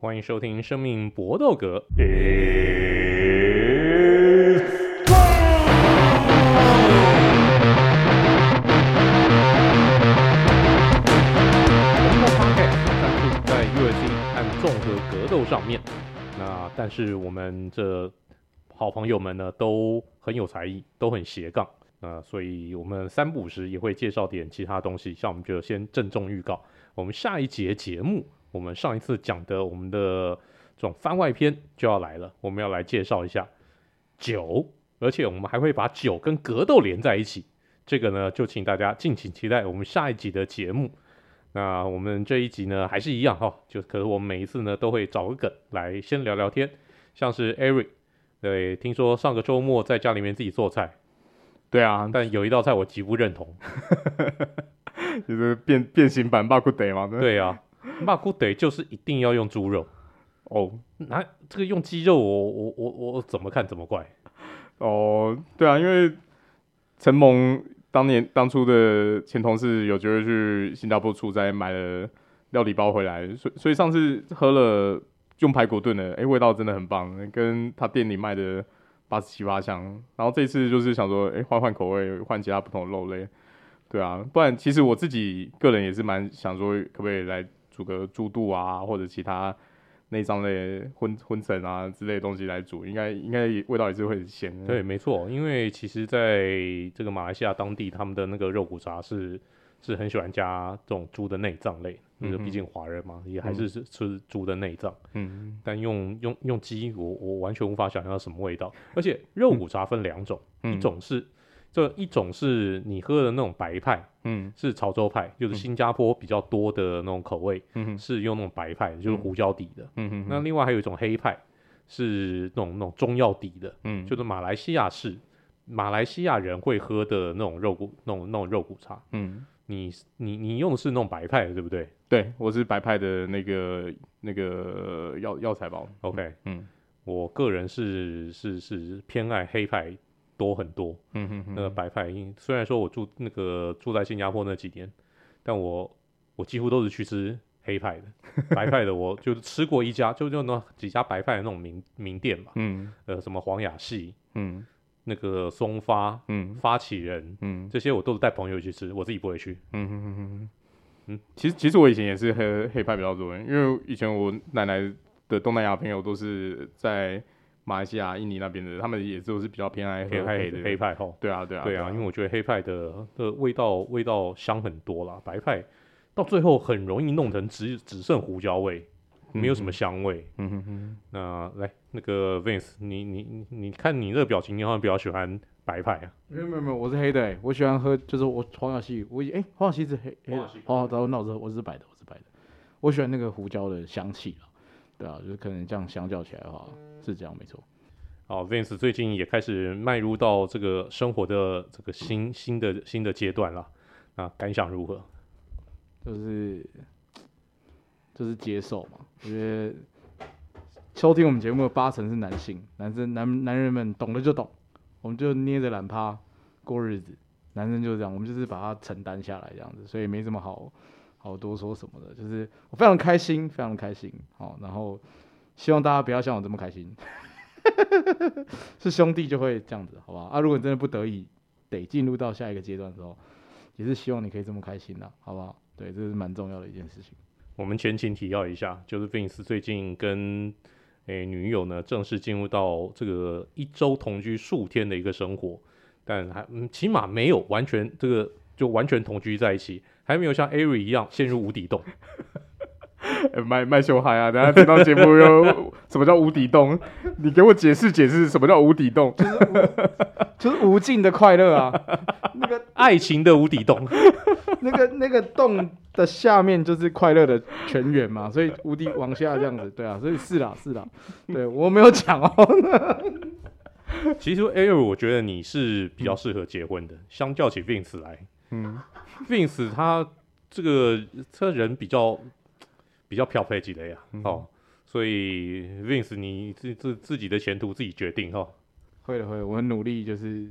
欢迎收听《生命搏斗格》。在 UFC 和综合格斗上面，那但是我们这好朋友们呢，都很有才艺，都很斜杠。啊，所以我们三不五时也会介绍点其他东西，像我们就先郑重预告，我们下一节节目，我们上一次讲的我们的这种番外篇就要来了，我们要来介绍一下酒，而且我们还会把酒跟格斗连在一起，这个呢就请大家敬请期待我们下一集的节目。那我们这一集呢还是一样哈、哦，就可是我们每一次呢都会找个梗来先聊聊天，像是 Eric，对，听说上个周末在家里面自己做菜。对啊，但有一道菜我极不认同，就是变变形版巴库德嘛。对啊，肉骨茶就是一定要用猪肉哦，那这个用鸡肉我，我我我我怎么看怎么怪。哦，对啊，因为陈蒙当年当初的前同事有机会去新加坡出差，买了料理包回来，所以所以上次喝了用排骨炖的，哎，味道真的很棒，跟他店里卖的。八十七八香，然后这次就是想说，哎，换换口味，换其他不同的肉类，对啊，不然其实我自己个人也是蛮想说，可不可以来煮个猪肚啊，或者其他内脏类荤荤笋啊之类的东西来煮，应该应该味道也是会很鲜。对，没错，因为其实在这个马来西亚当地，他们的那个肉骨茶是是很喜欢加这种猪的内脏类。因为毕竟华人嘛，也还是吃吃猪的内脏。嗯，但用用用鸡，我我完全无法想象它什么味道。而且肉骨茶分两种，嗯、一种是这一种是你喝的那种白派，嗯，是潮州派，就是新加坡比较多的那种口味，嗯，是用那种白派，就是胡椒底的。嗯嗯。那另外还有一种黑派，是那种那种中药底的，嗯，就是马来西亚式马来西亚人会喝的那种肉骨那种那种肉骨茶。嗯。你你你用的是那种白派的，对不对？对，我是白派的那个那个药药材包。OK，嗯，我个人是是是偏爱黑派多很多。嗯哼哼，那个白派，虽然说我住那个住在新加坡那几年，但我我几乎都是去吃黑派的，白派的我就吃过一家，就就那几家白派的那种名名店嘛。嗯，呃，什么黄雅系，嗯。那个松发，嗯，发起人，嗯，这些我都是带朋友去吃，我自己不会去。嗯哼哼哼，嗯，其实其实我以前也是黑黑派比较多，因为以前我奶奶的东南亚朋友都是在马来西亚、印尼那边的，他们也都是比较偏爱黑黑的黑派吼。对啊，对啊，对啊，因为我觉得黑派的的味道味道香很多啦，白派到最后很容易弄成只只剩胡椒味。没有什么香味。嗯哼哼。那来那个 Vince，你你你你看你这个表情，你好像比较喜欢白派啊？没有没有没有，我是黑的、欸，我喜欢喝，就是我黄小西，我哎黄小西是黑黑的。好，好，那我是我是白的，我是白的。我喜欢那个胡椒的香气啊，对啊，就是可能这样相较起来的话，是这样没错。好，Vince 最近也开始迈入到这个生活的这个新新的新的阶段了，那感想如何？就是。就是接受嘛，因为收听我们节目的八成是男性，男生男男人们懂了就懂，我们就捏着懒趴过日子，男生就是这样，我们就是把它承担下来这样子，所以没什么好好多说什么的，就是我非常开心，非常开心，好，然后希望大家不要像我这么开心，是兄弟就会这样子，好吧？啊，如果你真的不得已得进入到下一个阶段的时候，也是希望你可以这么开心的，好不好？对，这是蛮重要的一件事情。我们前情提要一下，就是 Vince 最近跟诶、女友呢正式进入到这个一周同居数天的一个生活，但还嗯起码没有完全这个就完全同居在一起，还没有像 Ari 一样陷入无底洞。卖卖秀嗨啊！等下听到节目又 什么叫无底洞？你给我解释解释什么叫无底洞？就是无，就是无尽的快乐啊！那个爱情的无底洞，那个那个洞的下面就是快乐的泉源嘛，所以无底往下这样子，对啊，所以是啦是啦，对我没有讲哦。其实 Ari 我觉得你是比较适合结婚的，嗯、相较起 Vince 来，嗯，Vince 他这个这人比较。比较漂配几的呀，嗯、哦，所以 Vince 你自自自己的前途自己决定哈。会的会的，我很努力，就是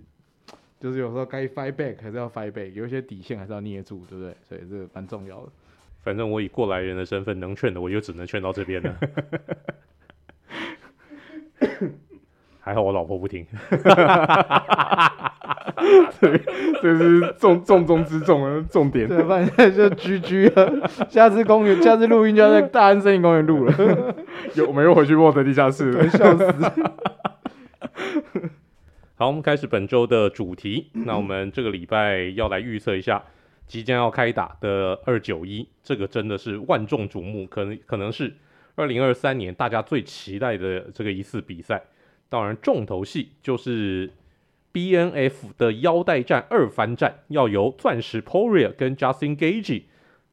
就是有时候该 fight back 还是要 fight back，有一些底线还是要捏住，对不对？所以这个蛮重要的。反正我以过来人的身份能劝的，我就只能劝到这边了。还好我老婆不听。对，这是重重中之重的重点。对，反正就居居了。下次公园，下次录音就要在大安森林公园录了。有，我们又回去沃德地下室了，笑死。好，我们开始本周的主题。那我们这个礼拜要来预测一下即将要开打的二九一，这个真的是万众瞩目，可能可能是二零二三年大家最期待的这个一次比赛。当然，重头戏就是。BNF 的腰带战二番战要由钻石 Poirier 跟 Justin Gage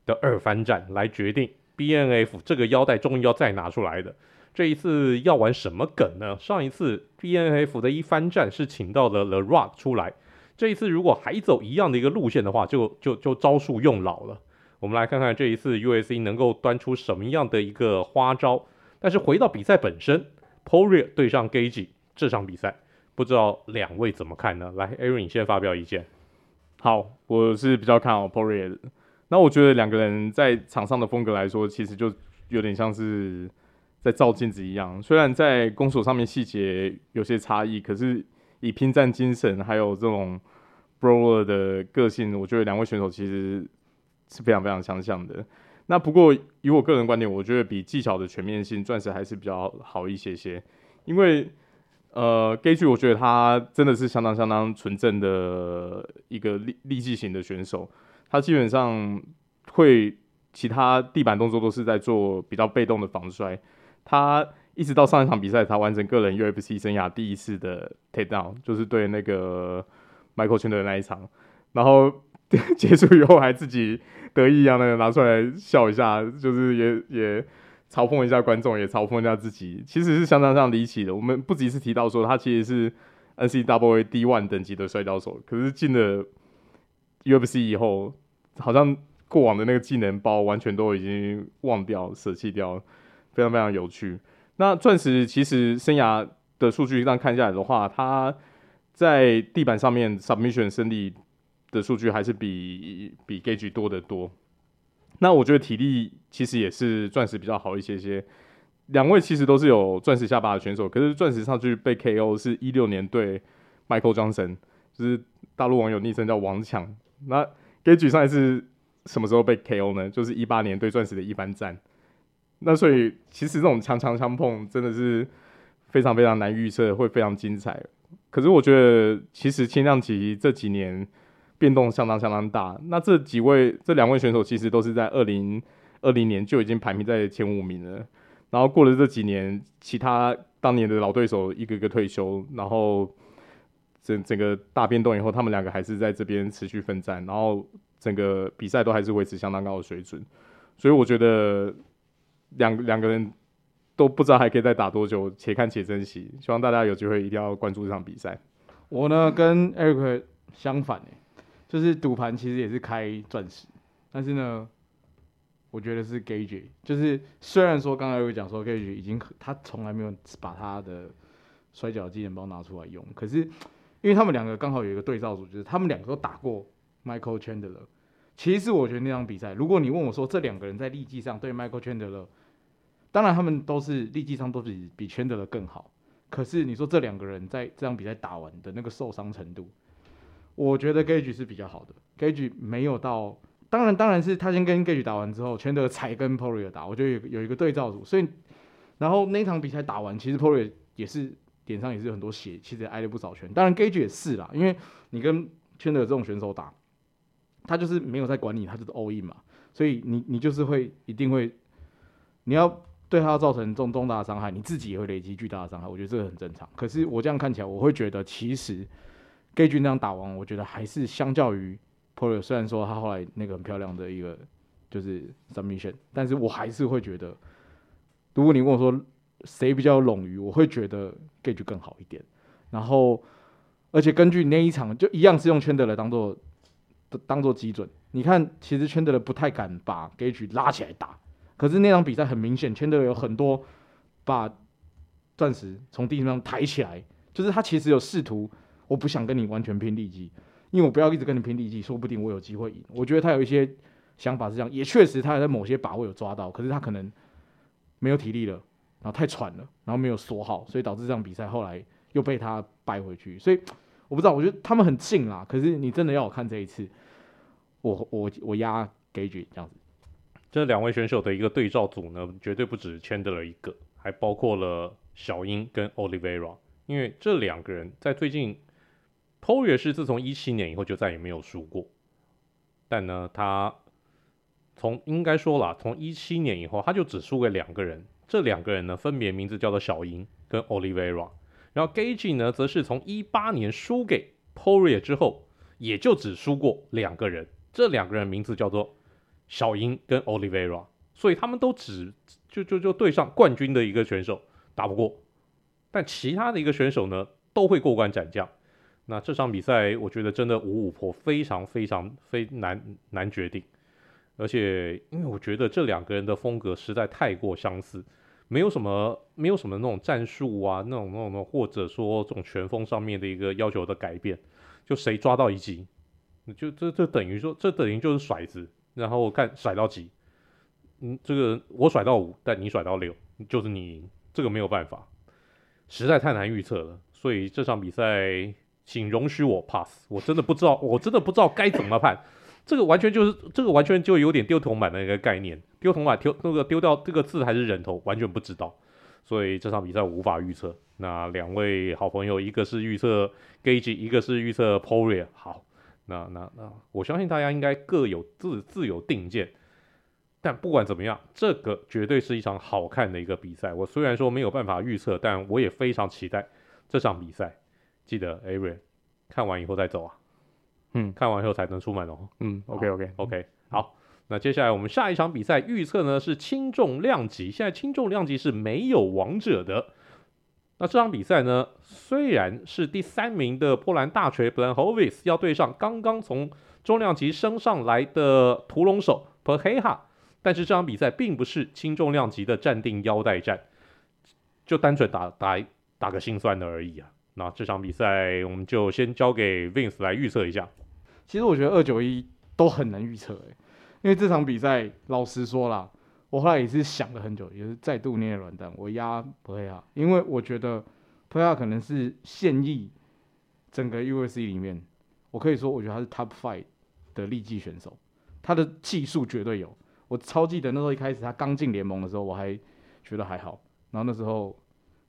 的二番战来决定。BNF 这个腰带终于要再拿出来的，这一次要玩什么梗呢？上一次 BNF 的一番战是请到了 The Rock 出来，这一次如果还走一样的一个路线的话，就就就招数用老了。我们来看看这一次 U S C 能够端出什么样的一个花招。但是回到比赛本身 Poria 对上 Gage 这场比赛。不知道两位怎么看呢？来，Aaron，你先发表意见。好，我是比较看好 Poria 的。那我觉得两个人在场上的风格来说，其实就有点像是在照镜子一样。虽然在攻守上面细节有些差异，可是以拼战精神还有这种 b r o w e r 的个性，我觉得两位选手其实是非常非常相像的。那不过以我个人观点，我觉得比技巧的全面性，钻石还是比较好一些些，因为。呃，Gaethje 我觉得他真的是相当相当纯正的一个力力技型的选手，他基本上会其他地板动作都是在做比较被动的防摔，他一直到上一场比赛才完成个人 UFC 生涯第一次的 takedown，就是对那个 Michael 逊的那一场，然后 结束以后还自己得意一样的拿出来笑一下，就是也也。嘲讽一下观众，也嘲讽一下自己，其实是相当相当离奇的。我们不只是提到说他其实是 NCAA D1 等级的摔跤手，可是进了 UFC 以后，好像过往的那个技能包完全都已经忘掉、舍弃掉，非常非常有趣。那钻石其实生涯的数据这样看下来的话，他在地板上面 submission 胜利的数据还是比比 Gage 多得多。那我觉得体力其实也是钻石比较好一些些，两位其实都是有钻石下巴的选手，可是钻石上去被 KO 是一六年对 Michael Johnson，就是大陆网友昵称叫王强。那 Gage 上一次什么时候被 KO 呢？就是一八年对钻石的一番战。那所以其实这种强强相碰真的是非常非常难预测，会非常精彩。可是我觉得其实轻量级这几年。变动相当相当大。那这几位、这两位选手其实都是在二零二零年就已经排名在前五名了。然后过了这几年，其他当年的老对手一个个退休，然后整整个大变动以后，他们两个还是在这边持续奋战，然后整个比赛都还是维持相当高的水准。所以我觉得两两个人都不知道还可以再打多久，且看且珍惜。希望大家有机会一定要关注这场比赛。我呢跟 Eric 相反欸就是赌盘其实也是开钻石，但是呢，我觉得是 Gaethje，就是虽然说刚才有讲说 Gaethje 已经他从来没有把他的摔角技能包拿出来用，可是因为他们两个刚好有一个对照组，就是他们两个都打过 Michael Chandler。其实我觉得那场比赛，如果你问我说这两个人在力技上对 Michael Chandler，当然他们都是力技上都比比 Chandler 更好，可是你说这两个人在这场比赛打完的那个受伤程度。我觉得 Gage 是比较好的，Gage 没有到，当然当然是他先跟 Gage 打完之后，全德才跟 Poirier 打，我觉得有有一个对照组，所以然后那场比赛打完，其实 Poirier 也是脸上也是有很多血，其实也挨了不少拳，当然 Gage 也是啦，因为你跟全德这种选手打，他就是没有在管你，他就是 all in 嘛，所以你你就是会一定会，你要对他造成重重大的伤害，你自己也会累积巨大的伤害，我觉得这个很正常。可是我这样看起来，我会觉得其实。Gage 那样打完，我觉得还是相较于 por 虽然说他后来那个很漂亮的一个就是 submission，但是我还是会觉得，如果你问我说谁比较冗余，我会觉得 Gage 更好一点。然后，而且根据那一场就一样是用 Chandler 当做当做基准，你看其实 Chandler 不太敢把 Gage 拉起来打，可是那场比赛很明显 Chandler 有很多把钻石从地上抬起来，就是他其实有试图。我不想跟你完全拼力气，因为我不要一直跟你拼力气，说不定我有机会赢。我觉得他有一些想法是这样，也确实他在某些把握有抓到，可是他可能没有体力了，然后太喘了，然后没有锁好，所以导致这场比赛后来又被他败回去。所以我不知道，我觉得他们很近啦，可是你真的要我看这一次，我我我压 Gaethje 这样子。这两位选手的一个对照组呢，绝对不止 Chandler 一个，还包括了小英跟 Olivera，因为这两个人在最近，Poirier 是自从一七年以后就再也没有输过，但呢，他从应该说啦，从一七年以后他就只输给两个人，这两个人呢分别名字叫做小英跟 Olivera，然后 Gage 呢则是从一八年输给 Poirier 之后，也就只输过两个人，这两个人名字叫做。小英跟 Olivera，所以他们都只就就就对上冠军的一个选手打不过，但其他的一个选手呢都会过关斩将。那这场比赛我觉得真的五五波，非常非常非难难决定。而且因为我觉得这两个人的风格实在太过相似，没有什么没有什么那种战术啊，那种那种或者说这种拳风上面的一个要求的改变，就谁抓到一击，就这这等于说这等于就是甩子。然后看甩到几，嗯，这个我甩到五，但你甩到六，就是你赢，这个没有办法，实在太难预测了。所以这场比赛，请容许我 pass，我真的不知道，我真的不知道该怎么判。这个完全就是，这个完全就有点丢铜板的一个概念，丢铜板丢那个丢掉这个字还是人头，完全不知道。所以这场比赛无法预测。那两位好朋友，一个是预测 Gage，一个是预测 Poirier，好。那那那，我相信大家应该各有自自有定见，但不管怎么样，这个绝对是一场好看的一个比赛。我虽然说没有办法预测，但我也非常期待这场比赛。记得 Ariel 看完以后再走啊，嗯，看完以后才能出门哦。嗯，OK OK OK，好，那接下来我们下一场比赛预测呢是轻重量级，现在轻重量级是没有王者的。那这场比赛呢，虽然是第三名的波兰大锤 b l a n h o v i s 要对上刚刚从重量级升上来的屠龙手 Pereira，但是这场比赛并不是轻重量级的暂定腰带战，就单纯打打打个心酸的而已啊。那这场比赛我们就先交给 Vince 来预测一下。其实我觉得二九一都很难预测诶，因为这场比赛老实说啦。我后来也是想了很久，也是再度捏软蛋，我压普雷亚，因为我觉得普雷亚可能是现役整个 UFC 里面，我可以说我觉得他是 Top Five 的力技选手，他的技术绝对有。我超记得那时候一开始他刚进联盟的时候，我还觉得还好，然后那时候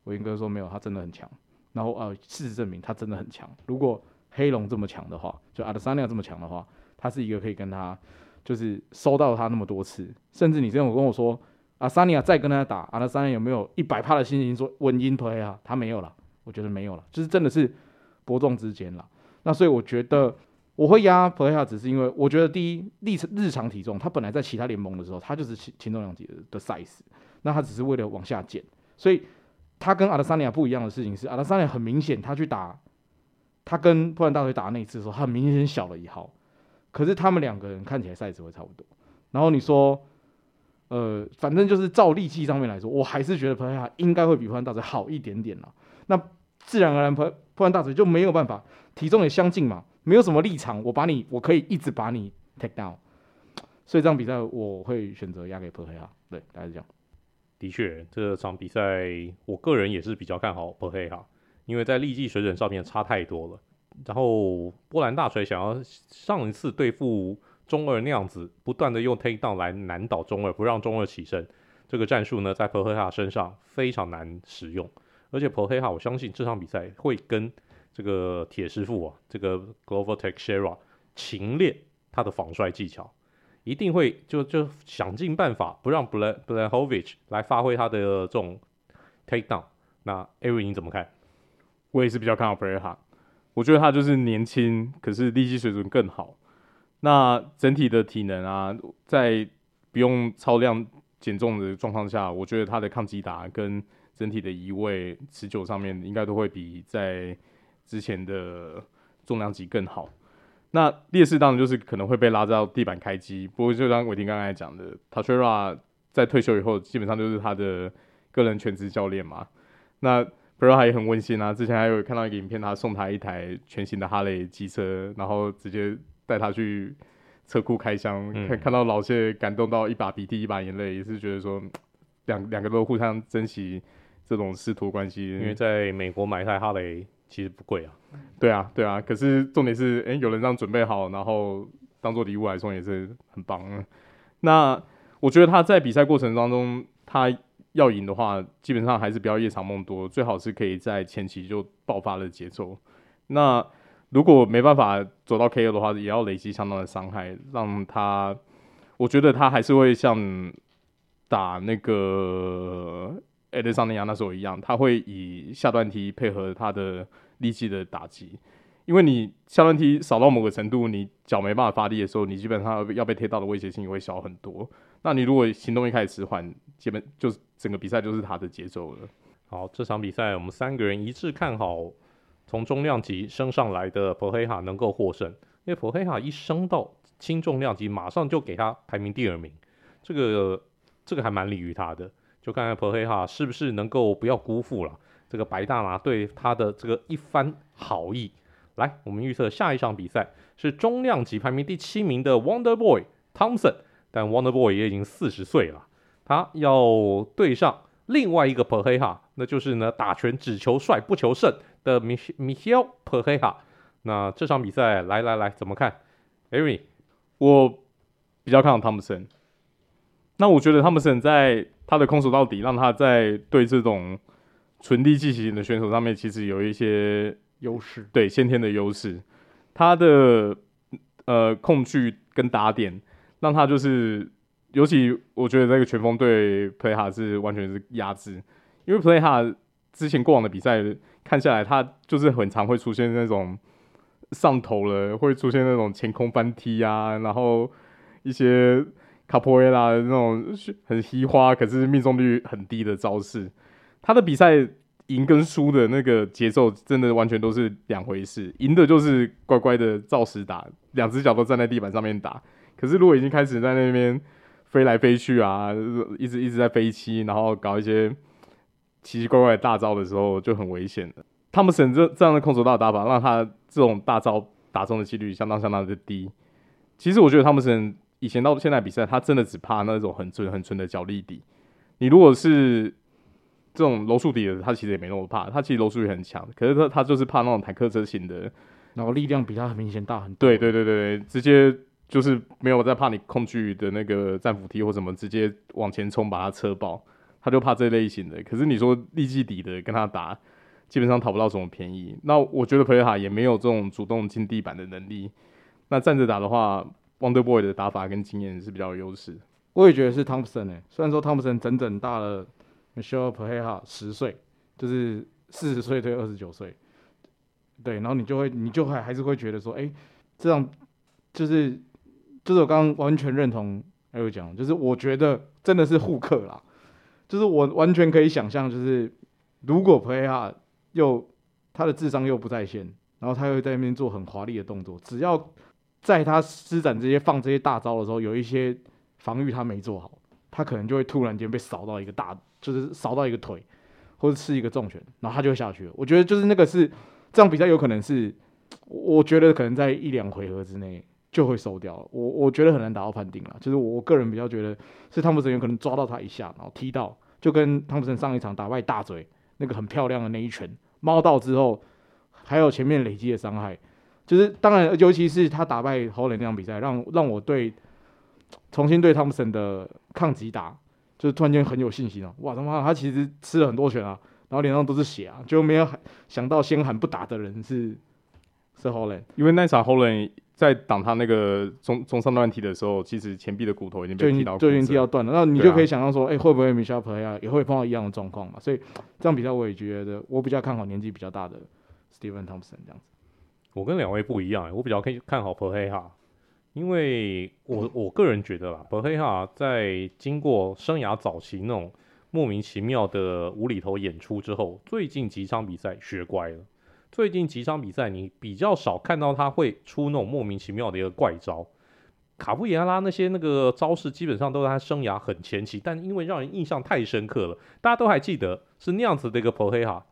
我英哥说没有，他真的很强。然后呃，事实证明他真的很强。如果黑龙这么强的话，就阿德萨尼亚这么强的话，他是一个可以跟他。就是收到他那么多次，甚至你之前我跟我说，阿萨尼亚再跟他打，阿德萨尼亚有没有一百趴的信心说稳赢 play 啊？他没有了，我觉得没有了，就是真的是伯仲之间了。那所以我觉得我会压 play，只是因为我觉得第一历日常体重，他本来在其他联盟的时候，他就是轻轻重量级的 size，那他只是为了往下减，所以他跟阿德萨尼亚不一样的事情是，阿德萨尼亚很明显他去打，他跟波兰大锤打那一次的时候，他很明显小了一号。可是他们两个人看起来赛制会差不多，然后你说，呃，反正就是照力气上面来说，我还是觉得 Pereira 应该会比波兰大锤好一点点啦。那自然而然，波波兰大锤就没有办法，体重也相近嘛，没有什么立场，我把你，我可以一直把你 take down。所以这场比赛我会选择压给 Pereira。对，大概是这样。的确，这场比赛我个人也是比较看好 Pereira，因为在力技水准上面差太多了。然后波兰大锤想要上一次对付中二那样子，不断的用 take down 来难倒中二，不让中二起身，这个战术呢，在 Pereira 身上非常难使用。而且 Pereira 我相信这场比赛会跟这个铁师傅啊，这个 Glover Tech Shera 勤练他的防摔技巧，一定会就就想尽办法不让 Blachowicz 来发挥他的这种 take down。那 Ari 你怎么看？我也是比较看好 Pereira。我觉得他就是年轻，可是力气水准更好。那整体的体能啊，在不用超量减重的状况下，我觉得他的抗击打跟整体的移位持久上面，应该都会比在之前的重量级更好。那劣势当然就是可能会被拉到地板开机。不过就像伟霆刚才讲的，Teixeira 在退休以后，基本上就是他的个人全职教练嘛。那 Pereira 也很温馨啊！之前还有看到一个影片，他送他一台全新的哈雷机车，然后直接带他去车库开箱，看、嗯、看到老谢感动到一把鼻涕一把眼泪，也是觉得说两两个都互相珍惜这种师徒关系。因为在美国买一台哈雷其实不贵啊。对啊，对啊。可是重点是，哎、有人这样准备好，然后当做礼物来送也是很棒。那我觉得他在比赛过程当中，他要赢的话，基本上还是不要夜长梦多，最好是可以在前期就爆发的节奏。那如果没办法走到 KO 的话，也要累积相当的伤害，让他，我觉得他还是会像打那个艾德桑尼亚那时候一样，他会以下段踢配合他的力气的打击，因为你下段踢少到某个程度，你脚没办法发力的时候，你基本上要被贴到的威胁性也会小很多。那你如果行动一开始迟缓，基本就是整个比赛就是他的节奏了。好，这场比赛我们三个人一致看好。从重量级升上来的普黑哈能够获胜，因为普黑哈一升到轻重量级，马上就给他排名第二名，这个这个还蛮利于他的。就看看普黑哈是不是能够不要辜负了这个白大拿对他的这个一番好意。来，我们预测下一场比赛是中量级排名第七名的 Wonder Boy Thompson，但 Wonder Boy 也已经四十岁了，他要对上另外一个普黑哈，那就是呢打拳只求帅不求胜。的米米歇尔普黑哈，那这场比赛来来来怎么看？Amy，我比较看好汤姆森。那我觉得汤姆森在他的空手到底，让他在对这种纯力技型的选手上面，其实有一些优势，对先天的优势。他的呃控距跟打点，让他就是，尤其我觉得这个拳风对 Play 哈是完全是压制，因为 Play 哈之前过往的比赛。看下来，他就是很常会出现那种上头了，会出现那种前空翻踢啊，然后一些卡普瑞拉的那种很稀花，可是命中率很低的招式。他的比赛赢跟输的那个节奏，真的完全都是两回事。赢的就是乖乖的照实打，两只脚都站在地板上面打。可是如果已经开始在那边飞来飞去啊，一直一直在飞七，然后搞一些。奇奇怪怪的大招的时候就很危险的。汤姆森这这样的空手道打法，让他这种大招打中的几率相当相当的低。其实我觉得汤姆森以前到现在比赛，他真的只怕那种很纯很纯的脚力底。你如果是这种柔术底的，他其实也没那么怕，他其实柔术也很强。可是他他就是怕那种坦克车型的，然后力量比他很明显大很多。对对对对，直接就是没有在怕你控距的那个战斧踢或什么，直接往前冲把他车爆。他就怕这类型的，可是你说力气底的跟他打，基本上讨不到什么便宜。那我觉得普黑哈也没有这种主动进地板的能力。那站着打的话，Wonder Boy 的打法跟经验是比较有优势。我也觉得是汤普森诶，虽然说汤普森整整大了 Michelle 普黑哈十岁，就是四十岁对二十九岁，对，然后你就会你就还还是会觉得说，哎、这样就是就是我刚刚完全认同还有讲，就是我觉得真的是互克啦。就是我完全可以想象，就是如果普黑哈又他的智商又不在线，然后他又在那边做很华丽的动作，只要在他施展这些放这些大招的时候，有一些防御他没做好，他可能就会突然间被扫到一个大，就是扫到一个腿，或者吃一个重拳，然后他就会下去了。我觉得就是那个是这样比赛有可能是，我觉得可能在一两回合之内。就会收掉了，我我觉得很难达到判定了。就是我个人比较觉得是汤普森有可能抓到他一下，然后踢到，就跟汤普森上一场打败大嘴那个很漂亮的那一拳猫到之后，还有前面累积的伤害，就是当然，尤其是他打败侯磊那场比赛，让让我对重新对汤普森的抗击打，就是突然间很有信心了。哇他妈，他其实吃了很多拳啊，然后脸上都是血啊，就没有想到先喊不打的人是是侯磊，因为那场侯磊。在挡他那个中中上段踢的时候，其实前臂的骨头已经被踢到，就已经踢到断了。那你就可以想象说，哎、啊欸，会不会米肖普黑哈也会碰到一样的状况嘛？所以这场比赛我也觉得，我比较看好年纪比较大的 Stephen Thompson 这样子。我跟两位不一样，我比较可以看好普黑哈，因为我我个人觉得啦，普黑哈在经过生涯早期那种莫名其妙的无厘头演出之后，最近几场比赛学乖了。最近几场比赛，你比较少看到他会出那种莫名其妙的一个怪招。卡布亚拉那些那个招式，基本上都是他生涯很前期，但因为让人印象太深刻了，大家都还记得是那样子的一个普黑哈。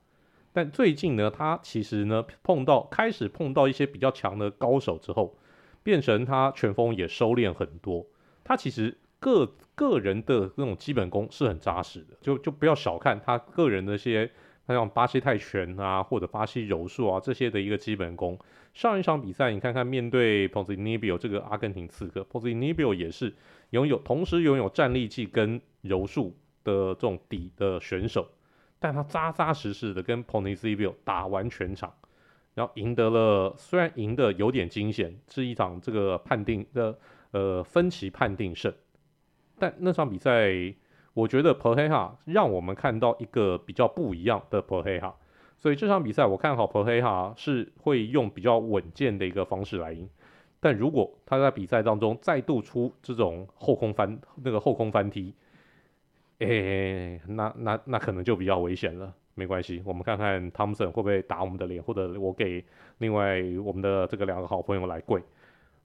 但最近呢，他其实呢碰到开始碰到一些比较强的高手之后，变成他拳风也收敛很多。他其实个个人的那种基本功是很扎实的，就就不要小看他个人的一些，像巴西泰拳啊，或者巴西柔术啊这些的一个基本功。上一场比赛你看看，面对 p o z i n i b i o 这个阿根廷刺客 p o z i n i b i o 也是拥有同时拥有站立技跟柔术的这种底的选手，但他扎扎实实的跟 Ponzinibbio 打完全场。然后赢得了，虽然赢得有点惊险，是一场这个判定的呃分歧判定胜，但那场比赛我觉得 p e r h e a 让我们看到一个比较不一样的 p e r h e a 所以这场比赛我看好 p e r h e a 是会用比较稳健的一个方式来赢，但如果他在比赛当中再度出这种后空翻那个后空翻踢，诶，那那那可能就比较危险了。没关系，我们看看汤姆森会不会打我们的脸，或者我给另外我们的这个两个好朋友来跪。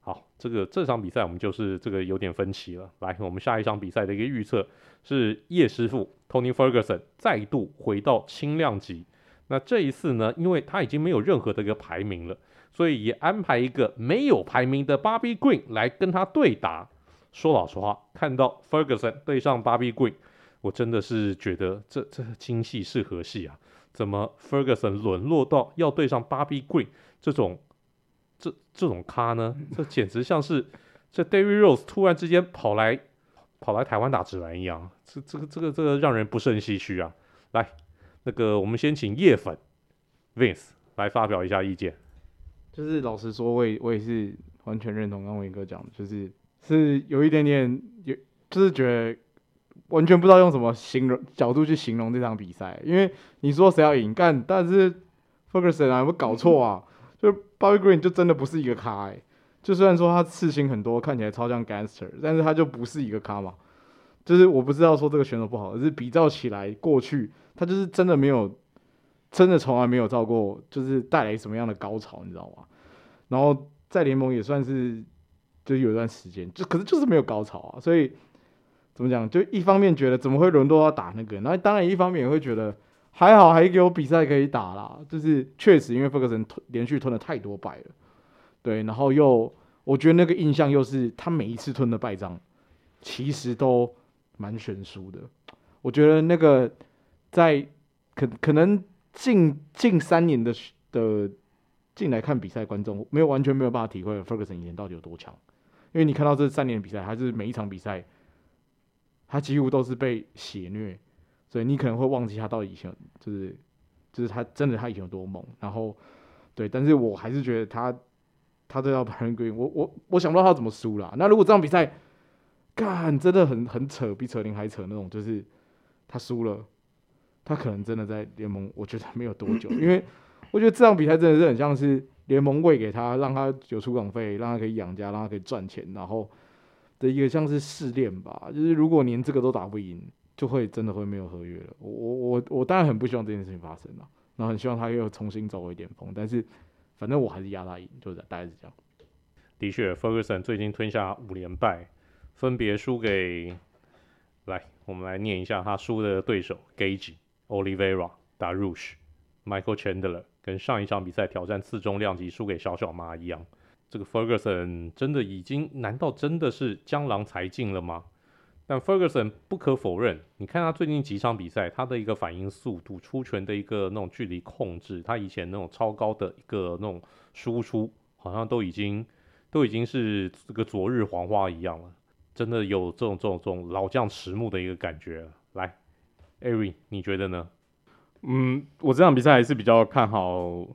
好，这个这场比赛我们就是这个有点分歧了。来，我们下一场比赛的一个预测是叶师傅 Tony Ferguson 再度回到轻量级。那这一次呢，因为他已经没有任何的一个排名了，所以也安排一个没有排名的 Bobby Green 来跟他对打。说老实话，看到 Ferguson 对上 Bobby Green。我真的是觉得这这精戏是何戏啊？怎么 Ferguson 沦落到要对上 Bobby Green 这种这这种咖呢？这简直像是这 Derrick Rose 突然之间跑来跑来台湾打直男一样，这这个这个这个让人不胜唏嘘啊！来，那个我们先请叶粉 Vince 来发表一下意见。就是老实说，我也我也是完全认同刚伟哥讲的，就是是有一点点有，就是觉得。完全不知道用什么形容角度去形容这场比赛，因为你说谁要赢干，但是 Ferguson 啊，有没有搞错啊？就 Bobby Green 就真的不是一个咖哎、欸，就虽然说他刺青很多，看起来超像 Gangster，但是他就不是一个咖嘛。就是我不知道说这个选手不好，而是比较起来过去，他就是真的没有，真的从来没有造过，就是带来什么样的高潮，你知道吗？然后在联盟也算是就有一段时间，就可是就是没有高潮啊，所以。怎么讲？就一方面觉得怎么会轮到要打那个，然后当然一方面也会觉得还好，还有比赛可以打啦。就是确实因为 Ferguson 连续吞了太多败了，对，然后又我觉得那个印象又是他每一次吞的败仗，其实都蛮悬殊的。我觉得那个在可可能近近三年的的进来看比赛观众没有完全没有办法体会 Ferguson 以前到底有多强，因为你看到这三年的比赛，还是每一场比赛。他几乎都是被血虐，所以你可能会忘记他到底以前就是，就是他真的他以前有多猛。然后，对，但是我还是觉得他，他这套 Baron Green，我我我想不到他怎么输了。那如果这场比赛，干真的很很扯，比扯铃还扯那种，就是他输了，他可能真的在联盟，我觉得没有多久，因为我觉得这场比赛真的是很像是联盟喂给他，让他有出场费，让他可以养家，让他可以赚钱，然后。的一个像是试炼吧，就是如果连这个都打不赢，就会真的会没有合约了。我我我我当然很不希望这件事情发生了，然后很希望他又重新走回巅峰，但是反正我还是压他赢，就是大概是这样。的确，Ferguson 最近吞下五连败，分别输给，来，我们来念一下他输的对手：Gage、Olivera、Darush、Michael Chandler，跟上一场比赛挑战次中量级输给小小马一样。这个 Ferguson 真的已经，难道真的是江郎才尽了吗？但 Ferguson 不可否认，你看他最近几场比赛，他的一个反应速度、出拳的一个那种距离控制，他以前那种超高的一个那种输出，好像都已经都已经是这个昨日黄花一样了，真的有这种这种这种老将迟暮的一个感觉。来，Ari，你觉得呢？嗯，我这场比赛还是比较看好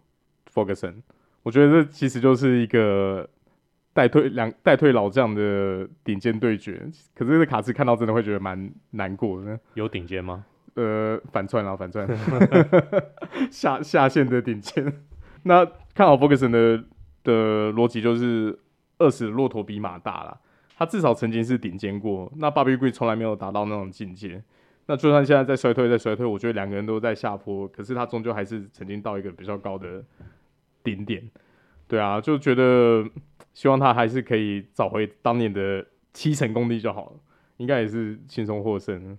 Ferguson。我觉得这其实就是一个代退两代退老将的顶尖对决，可是这个卡斯看到真的会觉得蛮难过的。有顶尖吗？呃，反串啊，反串，下下线的顶尖。那看好 Ferguson 的的逻辑就是饿死骆驼比马大啦，他至少曾经是顶尖过。那 Bobby Green 从来没有达到那种境界。那就算现在在衰退，在衰退，我觉得两个人都在下坡，可是他终究还是曾经到一个比较高的。顶点，对啊，就觉得希望他还是可以找回当年的七成功力就好了，应该也是轻松获胜。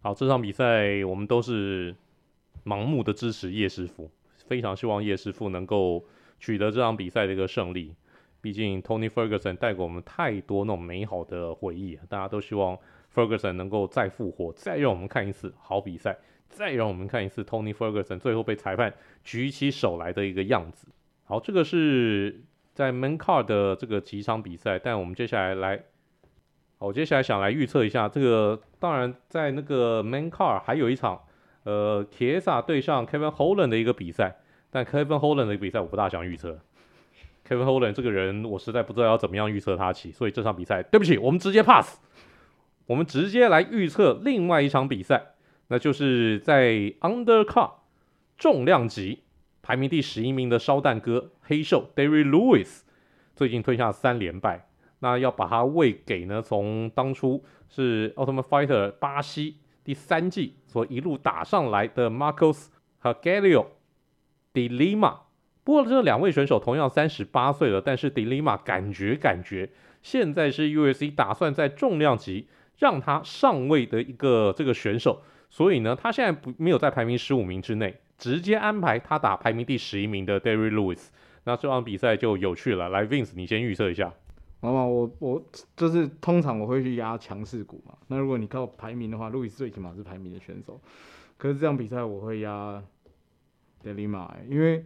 好，这场比赛我们都是盲目的支持叶师傅，非常希望叶师傅能够取得这场比赛的一个胜利。毕竟 Tony Ferguson 带给我们太多那种美好的回忆，大家都希望 Ferguson 能够再复活，再让我们看一次好比赛，再让我们看一次 Tony Ferguson 最后被裁判举起手来的一个样子。好，这个是在 Main Car 的这个几场比赛，但我们接下来来，好，我接下来想来预测一下这个。当然，在那个 Main Car 还有一场，呃，Chiesa 对上 Kevin Holland 的一个比赛，但 Kevin Holland 的比赛我不大想预测。Kevin Holland 这个人，我实在不知道要怎么样预测他起，所以这场比赛对不起，我们直接 pass。我们直接来预测另外一场比赛，那就是在 Undercar 重量级排名第十一名的烧蛋哥黑兽 Derry Lewis 最近吞下三连败，那要把他喂给呢，从当初是 Ultimate Fighter 巴西第三季所一路打上来的 Marcos 和 Galio Delima，。不过这两位选手同样三十八岁了，但是 De Lima 感觉感觉现在是 U.S.C 打算在重量级让他上位的一个这个选手，所以呢，他现在不没有在排名十五名之内，直接安排他打排名第十一名的 Derry Lewis。那这场比赛就有趣了，来 Vince 你先预测一下。妈妈，我我就是通常我会去压强势股嘛。那如果你靠排名的话，路易斯最起码是排名的选手，可是这场比赛我会压 De Lima，因为。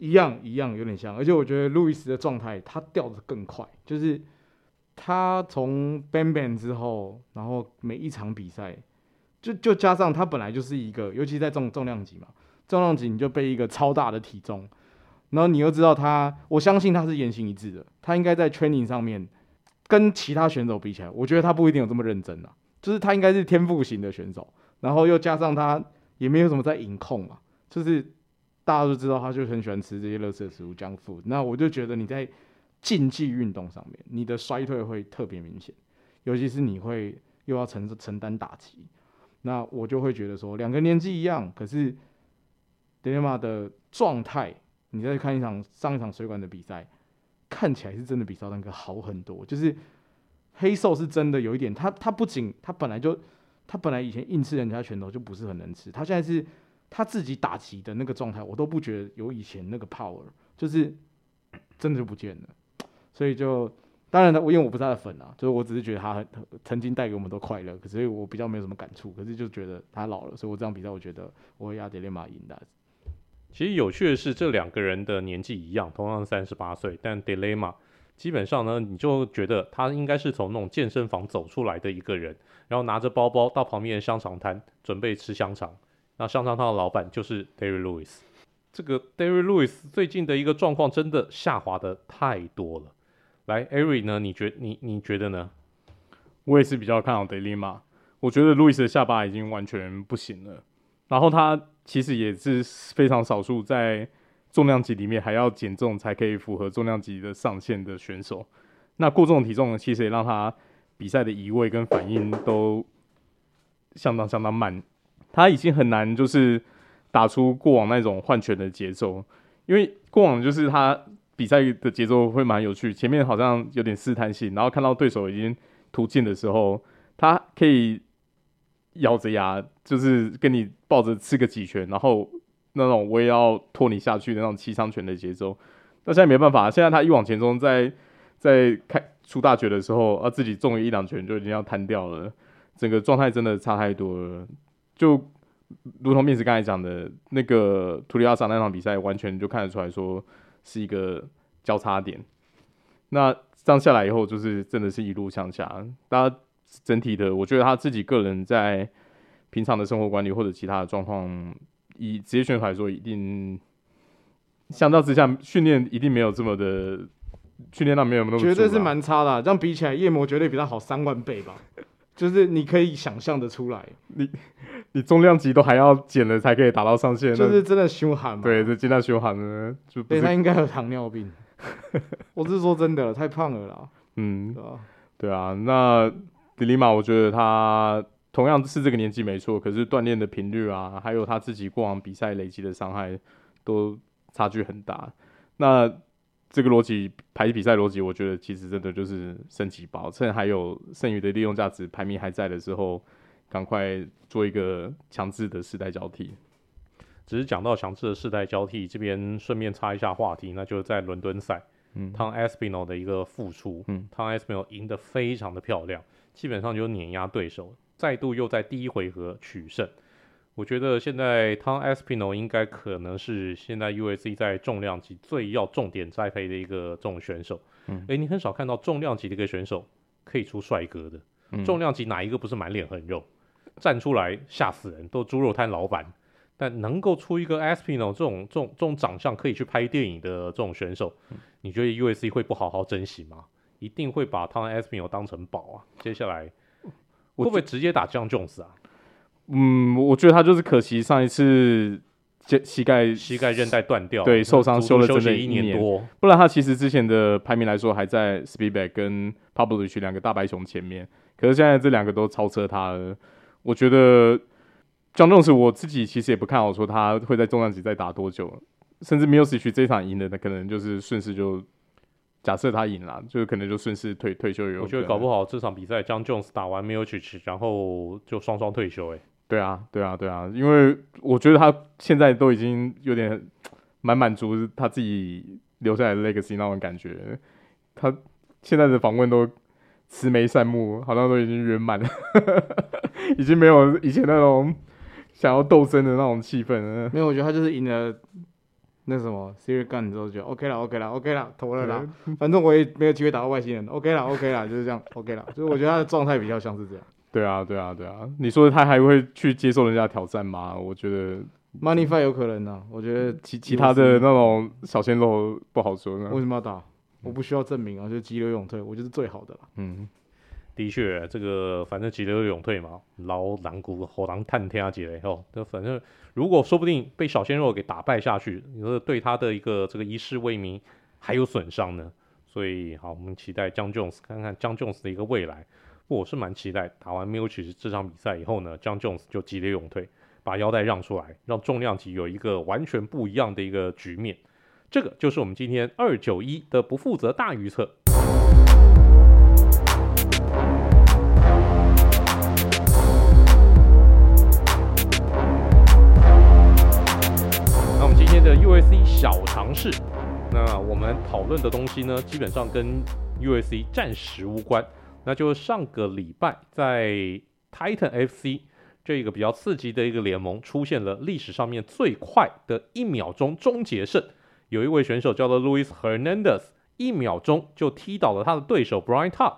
一样一样有点像，而且我觉得路易斯的状态他掉的更快，就是他从 ban ban 之后，然后每一场比赛，就就加上他本来就是一个，尤其在重重量级嘛，重量级你就背一个超大的体重，然后你又知道他，我相信他是言行一致的，他应该在 training 上面跟其他选手比起来，我觉得他不一定有这么认真啊，就是他应该是天赋型的选手，然后又加上他也没有什么在饮控嘛，就是。大家都知道，他就很喜欢吃这些垃圾食物，junk food。那我就觉得你在竞技运动上面，你的衰退会特别明显，尤其是你会又要承承担打击。那我就会觉得说，两个年纪一样，可是德雷玛的状态，你再看一场上一场水管的比赛，看起来是真的比赵丹哥好很多。就是黑瘦是真的有一点，他他不仅他本来就他本来以前硬吃人家拳头就不是很能吃，他现在是。他自己打击的那个状态，我都不觉得有以前那个 power，就是真的就不见了。所以就当然呢，我因为我不是他的粉啊，就是我只是觉得他很曾经带给我们都快乐，可是我比较没有什么感触。可是就觉得他老了，所以我这场比赛我觉得我会压德雷玛赢的。其实有趣的是，这两个人的年纪一样，同样三十八岁，但德雷玛基本上呢，你就觉得他应该是从那种健身房走出来的一个人，然后拿着包包到旁边的香肠摊准备吃香肠。那香肠摊的老板就是 Derrick Lewis，这个 Derrick Lewis 最近的一个状况真的下滑的太多了。来，Ari 呢？你觉你你觉得呢？我也是比较看好 De Lima，我觉得路易斯的下巴已经完全不行了。然后他其实也是非常少数在重量级里面还要减重才可以符合重量级的上限的选手。那过重体重呢，其实也让他比赛的移位跟反应都相当相当慢。他已经很难，就是打出过往那种换拳的节奏，因为过往就是他比赛的节奏会蛮有趣，前面好像有点试探性，然后看到对手已经突进的时候，他可以咬着牙，就是跟你抱着吃个几拳，然后那种我也要拖你下去的那种七伤拳的节奏。那现在没办法，现在他一往前冲，在在开出大绝的时候，啊自己中了一两拳就已经要瘫掉了，整个状态真的差太多了。就如同面子刚才讲的那个图里亚萨那场比赛，完全就看得出来说是一个交叉点。那这样下来以后，就是真的是一路向下。大家整体的，我觉得他自己个人在平常的生活管理或者其他的状况，以职业选手来说，一定相较之下训练一定没有这么的训练量没有那么绝对是蛮差的，这样比起来，夜魔绝对比他好三万倍吧。就是你可以想象的出来，你你重量级都还要减了才可以达到上限，就是真的凶悍嘛？对，这真的凶悍呢，就对他应该有糖尿病。我是说真的，太胖了啦。嗯，对啊，对啊。那迪丽玛，我觉得他同样是这个年纪没错，可是锻炼的频率啊，还有他自己过往比赛累积的伤害，都差距很大。那这个逻辑排比赛逻辑，我觉得其实真的就是升级包，趁还有剩余的利用价值，排名还在的时候，赶快做一个强制的世代交替。只是讲到强制的世代交替，这边顺便插一下话题，那就是在伦敦赛，嗯，Tom Aspinall 的一个复出，嗯，Tom Aspinall 赢得非常的漂亮，基本上就碾压对手，再度又在第一回合取胜。我觉得现在 Tom Aspinall 应该可能是现在 USC 在重量级最要重点栽培的一个这种选手。嗯，诶，你很少看到重量级的一个选手可以出帅哥的。嗯、重量级哪一个不是满脸横肉，站出来吓死人，都猪肉摊老板。但能够出一个 Aspinall 这种这种这种长相可以去拍电影的这种选手，嗯、你觉得 USC 会不好好珍惜吗？一定会把 Tom Aspinall 当成宝啊！接下来会不会直接打 Jon Jones 啊？嗯，我觉得他就是可惜上一次肩膝盖膝盖韧带断掉，对，受伤休了整整一年多，不然他其实之前的排名来说还在 Speedback 跟 Pavlovich 两个大白熊前面，可是现在这两个都超车他了。我觉得 Jon Jones 我自己其实也不看好说他会在重量级再打多久，甚至 Miocic 这一场赢的，那可能就是顺势就假设他赢了，就可能就顺势退退休。我觉得搞不好这场比赛 Jon Jones 打完 Miocic 然后就双双退休，欸，对啊，对啊，对啊，因为我觉得他现在都已经有点蛮满足他自己留下来的 legacy 那种感觉。他现在的访问都慈眉善目，好像都已经圆满了，已经没有以前那种想要斗争的那种气氛了。没有，我觉得他就是赢了那什么 Siri Gane 之后就 OK 了，OK 了，OK 了，投了啦。反正我也没有机会打到外星人，OK 了，OK 了，就是这样，OK 了。就是我觉得他的状态比较像是这样。对啊，对啊，对啊！你说他还会去接受人家挑战吗？我觉得 Money Fight 有可能啊。我觉得其其他的那种小鲜肉不好说呢。为什么要打？我不需要证明啊，就急流勇退，我就是最好的了。嗯，的确，这个反正急流勇退嘛，老狼骨火狼探天啊，姐吼，那反正如果说不定被小鲜肉给打败下去，你说对他的一个这个一世威名还有损伤呢。所以好，我们期待 Jon Jones 看看 Jon Jones 的一个未来。我是蛮期待打完 Miocic 这场比赛以后呢，John Jones 就急流勇退，把腰带让出来，让重量级有一个完全不一样的一个局面。这个就是我们今天二九一的不负责大预测。那我们今天的 UFC 小尝试，那我们讨论的东西呢，基本上跟 UFC 暂时无关。那就上个礼拜在 Titan FC 这个比较刺激的一个联盟出现了历史上面最快的一秒钟终结胜，有一位选手叫做 Louis Hernandez，一秒钟就踢倒了他的对手 Brian Top，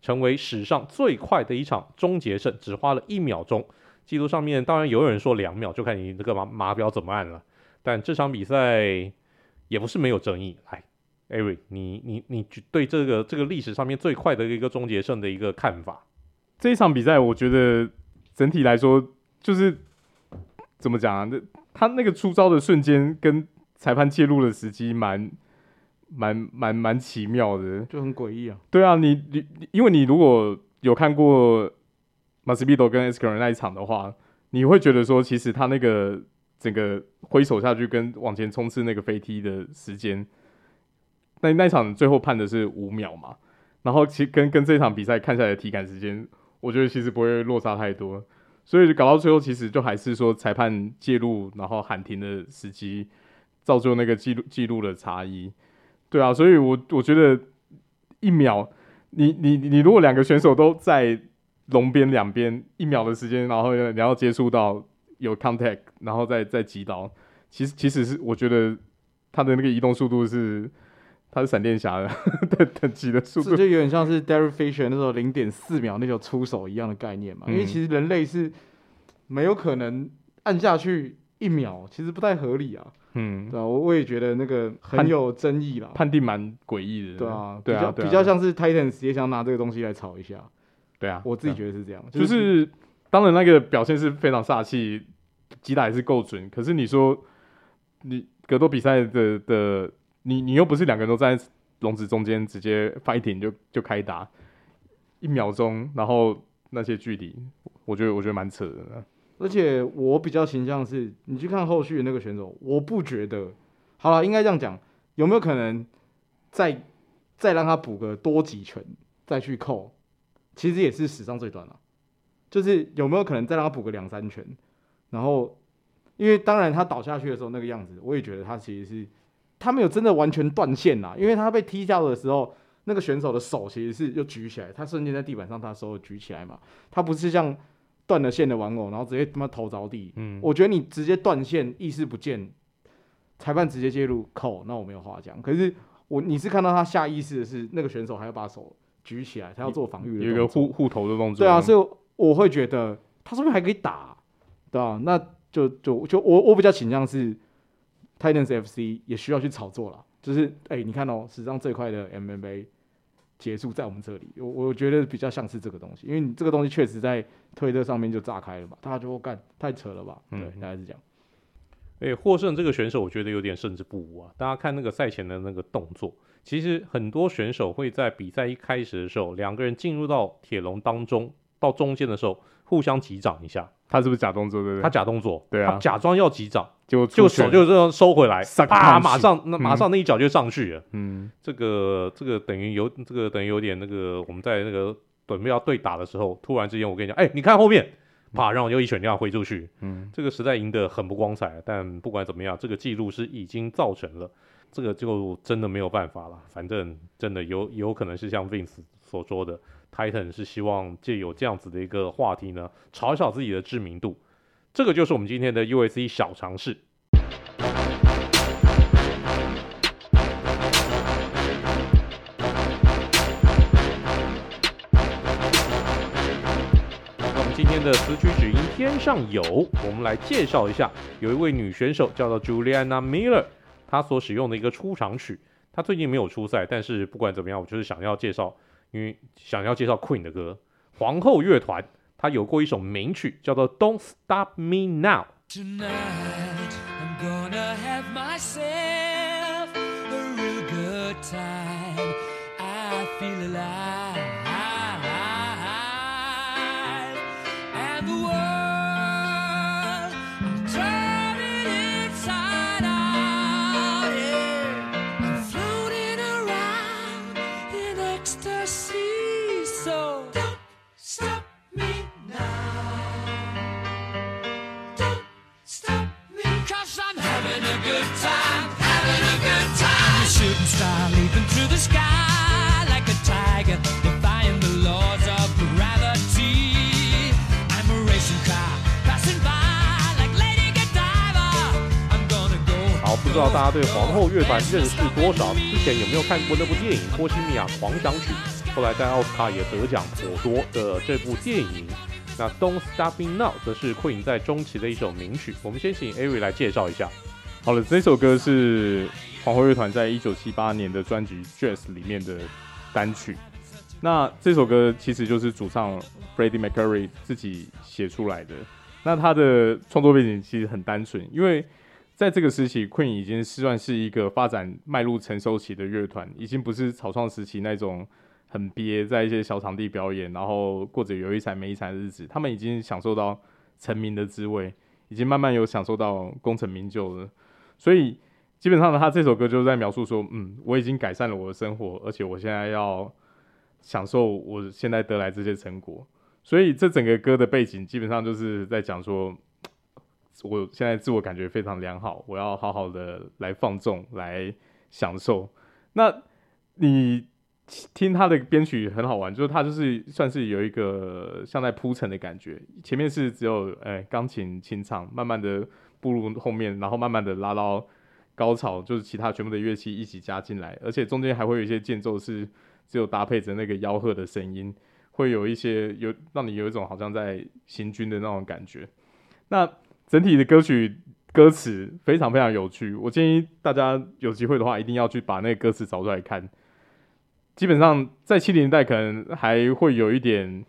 成为史上最快的一场终结胜，只花了一秒钟。记录上面当然有人说两秒，就看你这个码码表怎么按了。但这场比赛也不是没有争议，来。Eric，你你你对这个这个历史上面最快的一个终结胜的一个看法？这一场比赛，我觉得整体来说就是怎么讲啊？那他那个出招的瞬间跟裁判介入的时机蛮蛮蛮蛮奇妙的，就很诡异啊。对啊，你你因为你如果有看过马斯比多跟 Askren 那一场的话，你会觉得说，其实他那个整个挥手下去跟往前冲刺那个飞踢的时间。那那场最后判的是五秒嘛，然后其跟跟这场比赛看下来体感时间，我觉得其实不会落差太多，所以搞到最后其实就还是说裁判介入，然后喊停的时机，造就那个记录记录的差异。对啊，所以我我觉得一秒，你你你如果两个选手都在龙边两边一秒的时间，然后你要接触到有 contact，然后再再击倒，其实其实是我觉得他的那个移动速度是。他是闪电侠的 等级的速度，这就有点像是 Derek Fisher 那时候零点四秒那种出手一样的概念嘛。嗯、因为其实人类是没有可能按下去一秒，其实不太合理啊。嗯，对啊，我我也觉得那个很有争议啦，判定蛮诡异的。对啊，对啊，比较比较像是 Titans 也想拿这个东西来炒一下。对啊，我自己觉得是这样。就是、就是、当然那个表现是非常煞气，击打也是够准。可是你说你格斗比赛的的。你你又不是两个人都站在笼子中间直接 fighting 就就开打，一秒钟，然后那些距离，我觉得我觉得蛮扯的。而且我比较形象是，你去看后续的那个选手，我不觉得。好了，应该这样讲，有没有可能再再让他补个多几拳再去扣？其实也是史上最短了。就是有没有可能再让他补个两三拳？然后，因为当然他倒下去的时候那个样子，我也觉得他其实是。他没有真的完全断线呐，因为他被踢掉的时候，那个选手的手其实是又举起来，他瞬间在地板上，他手举起来嘛，他不是像断了线的玩偶，然后直接他妈头着地。嗯，我觉得你直接断线，意识不见，裁判直接介入扣，那我没有话讲。可是我你是看到他下意识的是那个选手还要把手举起来，他要做防御，有一个护护头的动作。对啊，所以我会觉得他是不是还可以打，对吧、啊？那就就就我我比较倾向是。Titans FC 也需要去炒作了，就是哎、欸，你看哦，史上最快的 MMA 结束在我们这里，我我觉得比较像是这个东西，因为你这个东西确实在推特上面就炸开了嘛，大家就会干太扯了吧？对，嗯、大概是这样。哎、欸，获胜这个选手我觉得有点胜之不武啊！大家看那个赛前的那个动作，其实很多选手会在比赛一开始的时候，两个人进入到铁笼当中，到中间的时候互相击掌一下。他是不是假动作？对不对？他假动作，对啊，他假装要击掌，就就手就这样收回来，啪，马上那马上那一脚就上去了。嗯，这个这个等于有这个等于有点那个我们在那个准备要对打的时候，突然之间我跟你讲，哎，你看后面，啪，然后又一拳这样挥出去。嗯，这个实在赢得很不光彩。但不管怎么样，这个记录是已经造成了，这个就真的没有办法了。反正真的有有可能是像 Vince 所说的。Titan 是希望借由这样子的一个话题呢，炒一炒自己的知名度。这个就是我们今天的 USC 小尝试。那我们今天的词曲只因天上有，我们来介绍一下，有一位女选手叫做 Juliana Miller，她所使用的一个出场曲。她最近没有出赛，但是不管怎么样，我就是想要介绍。因为想要介绍 Queen 的歌，皇后乐团，他有过一首名曲叫做《Don't Stop Me Now》。好不知道大家对皇后乐团认识多少？之前有没有看过那部电影《波西米亚狂想曲》？后来在奥斯卡也得奖颇多的这部电影。那《Don't Stop Me Now》则是 Queen 在中期的一首名曲。我们先请 Ari 来介绍一下。好了，这首歌是皇后乐团在一九七八年的专辑《Jazz》里面的单曲。那这首歌其实就是主唱 Freddie Mercury 自己写出来的。那他的创作背景其实很单纯，因为在这个时期，Queen 已经算是一个发展迈入成熟期的乐团，已经不是草创时期那种很憋，在一些小场地表演，然后过着有一餐没一餐的日子。他们已经享受到成名的滋味，已经慢慢有享受到功成名就了。所以基本上呢，他这首歌就是在描述说，嗯，我已经改善了我的生活，而且我现在要享受我现在得来这些成果。所以这整个歌的背景基本上就是在讲说。我现在自我感觉非常良好，我要好好的来放纵，来享受。那你听他的编曲很好玩，就是他就是算是有一个像在铺陈的感觉，前面是只有诶钢琴清唱，慢慢的步入后面，然后慢慢的拉到高潮，就是其他全部的乐器一起加进来，而且中间还会有一些间奏是只有搭配着那个吆喝的声音，会有一些有让你有一种好像在行军的那种感觉。那整体的歌曲歌词非常非常有趣，我建议大家有机会的话，一定要去把那个歌词找出来看。基本上在七零年代可能还会有一点，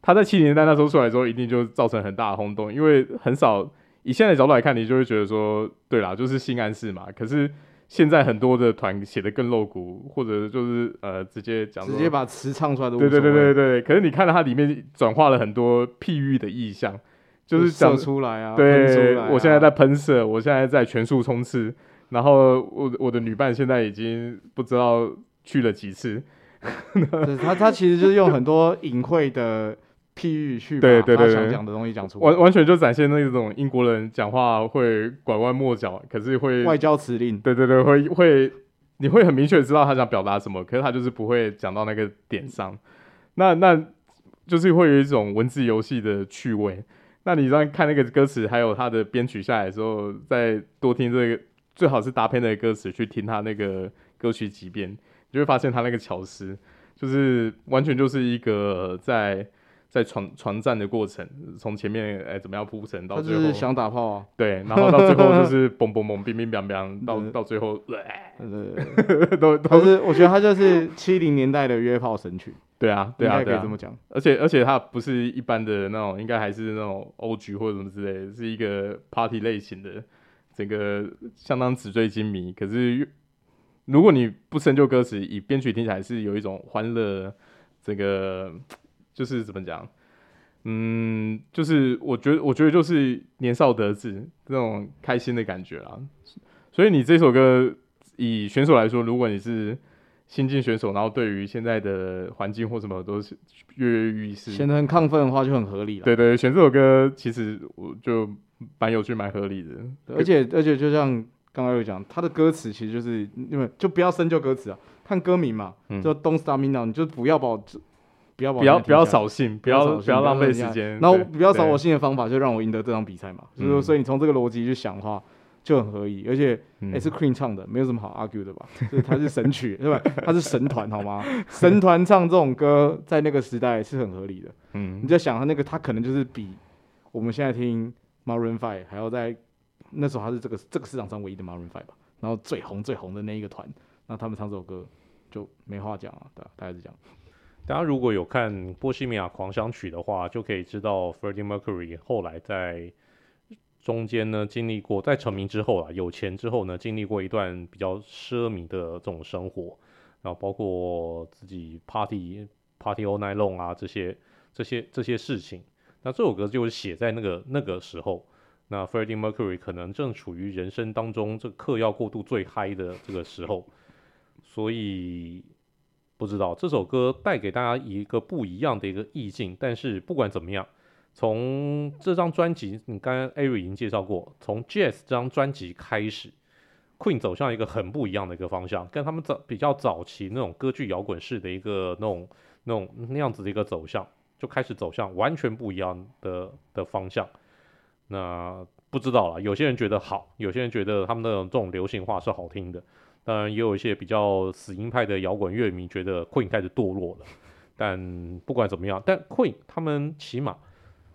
他在七零年代那时候出来之后，一定就造成很大的轰动，因为很少以现在的角度来看，你就会觉得说，对啦，就是性暗示嘛。可是现在很多的团写的更露骨，或者就是呃直接讲，直接把词唱出来都对对对对对。可是你看到它里面转化了很多譬喻的意象。就是讲出来啊！对，我现在在喷射，我现在在全速冲刺，然后我我的女伴现在已经不知道去了几次。他他其实就是用很多隐晦的譬喻去对对对对把他想讲的东西讲出来，完完全就展现那种英国人讲话会拐弯抹角，可是会外交辞令。对对对，会会你会很明确知道他想表达什么，可是他就是不会讲到那个点上。那那就是会有一种文字游戏的趣味。那你在看那个歌词，还有他的编曲下来的时候，再多听这个，最好是搭配那个歌词去听他那个歌曲几遍，你就会发现他那个巧思，就是完全就是一个在在传传战的过程，从前面哎怎么样铺陈到最后，想打炮啊，对，然后到最后就 是嘣嘣嘣，乒乒乓乓，到到最后，都都是我觉得他就是七零年代的约炮神曲。对啊，对啊，可以这么讲。而且而且他不是一般的那种，应该还是那种欧局或者什么之类的，是一个 Party 类型的，整个相当纸醉金迷。可是如果你不深究歌词，以编曲听起来是有一种欢乐，这个就是怎么讲？嗯，就是我觉得我觉得就是年少得志这种开心的感觉啦。所以你这首歌以选手来说，如果你是新进选手，然后对于现在的环境或什么都是跃跃欲试，显得很亢奋的话，就很合理了。对对，选这首歌其实我就蛮有趣、蛮合理的。而且而且，就像刚刚有讲，他的歌词其实就是因为就不要深究歌词啊，看歌名嘛，嗯、就 Don't Stop Me Now，你就不要把我不要把我不要不要扫兴，不要不要浪费时间。然后不要扫我兴的方法，就让我赢得这场比赛嘛。所以说，所以你从这个逻辑去想的话。就很合理，而且也是 Queen 唱的，没有什么好 argue 的吧？就是他是神曲，对吧？他是神团，好吗？神团唱这种歌，在那个时代是很合理的。嗯，你在想他那个，他可能就是比我们现在听 Maroon Five 还要在那时候，他是这个这个市场上唯一的 Maroon Five 吧？然后最红最红的那一个团，那他们唱这首歌就没话讲啊，对？大概是这样。大家如果有看《波西米亚狂想曲》的话，就可以知道 Freddie Mercury 后来在。中间呢，经历过在成名之后啊，有钱之后呢，经历过一段比较奢靡的这种生活，然后包括自己 party party all night long 啊，这些这些这些事情。那这首歌就是写在那个那个时候，那 Freddie Mercury 可能正处于人生当中这个嗑药过度最嗨的这个时候，所以不知道这首歌带给大家一个不一样的一个意境。但是不管怎么样。从这张专辑，你刚刚艾瑞已经介绍过，从 Jazz 这张专辑开始，Queen 走向一个很不一样的一个方向，跟他们早比较早期那种歌剧摇滚式的一个那种那种那样子的一个走向，就开始走向完全不一样的的方向。那不知道啦，有些人觉得好，有些人觉得他们的这种流行化是好听的，当然也有一些比较死硬派的摇滚乐迷觉得 Queen 开始堕落了。但不管怎么样，但 Queen 他们起码。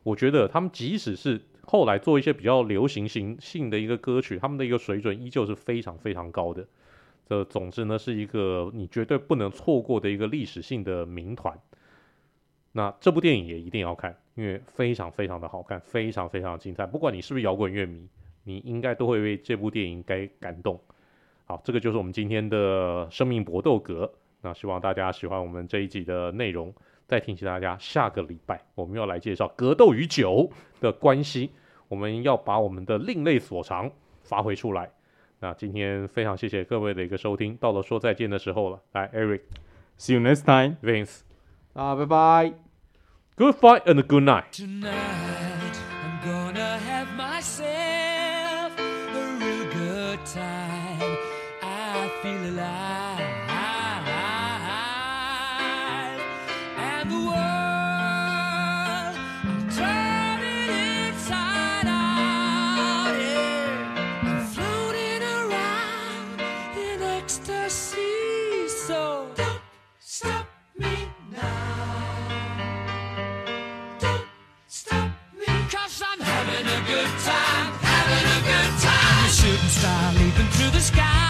我觉得他们即使是后来做一些比较流行性性的一个歌曲，他们的一个水准依旧是非常非常高的。这总之呢，是一个你绝对不能错过的一个历史性的名团。那这部电影也一定要看，因为非常非常的好看，非常非常的精彩。不管你是不是摇滚乐迷，你应该都会为这部电影该感动。好，这个就是我们今天的生命搏斗格。那希望大家喜欢我们这一集的内容。再提醒大家，下个礼拜我们要来介绍格斗与酒的关系，我们要把我们的另类所长发挥出来。那今天非常谢谢各位的一个收听，到了说再见的时候了。来，Eric，See you next time，Vince，啊，拜拜 Good fight and a good night. Tonight, I'm gonna have myself a real good time. I feel alive. the sky.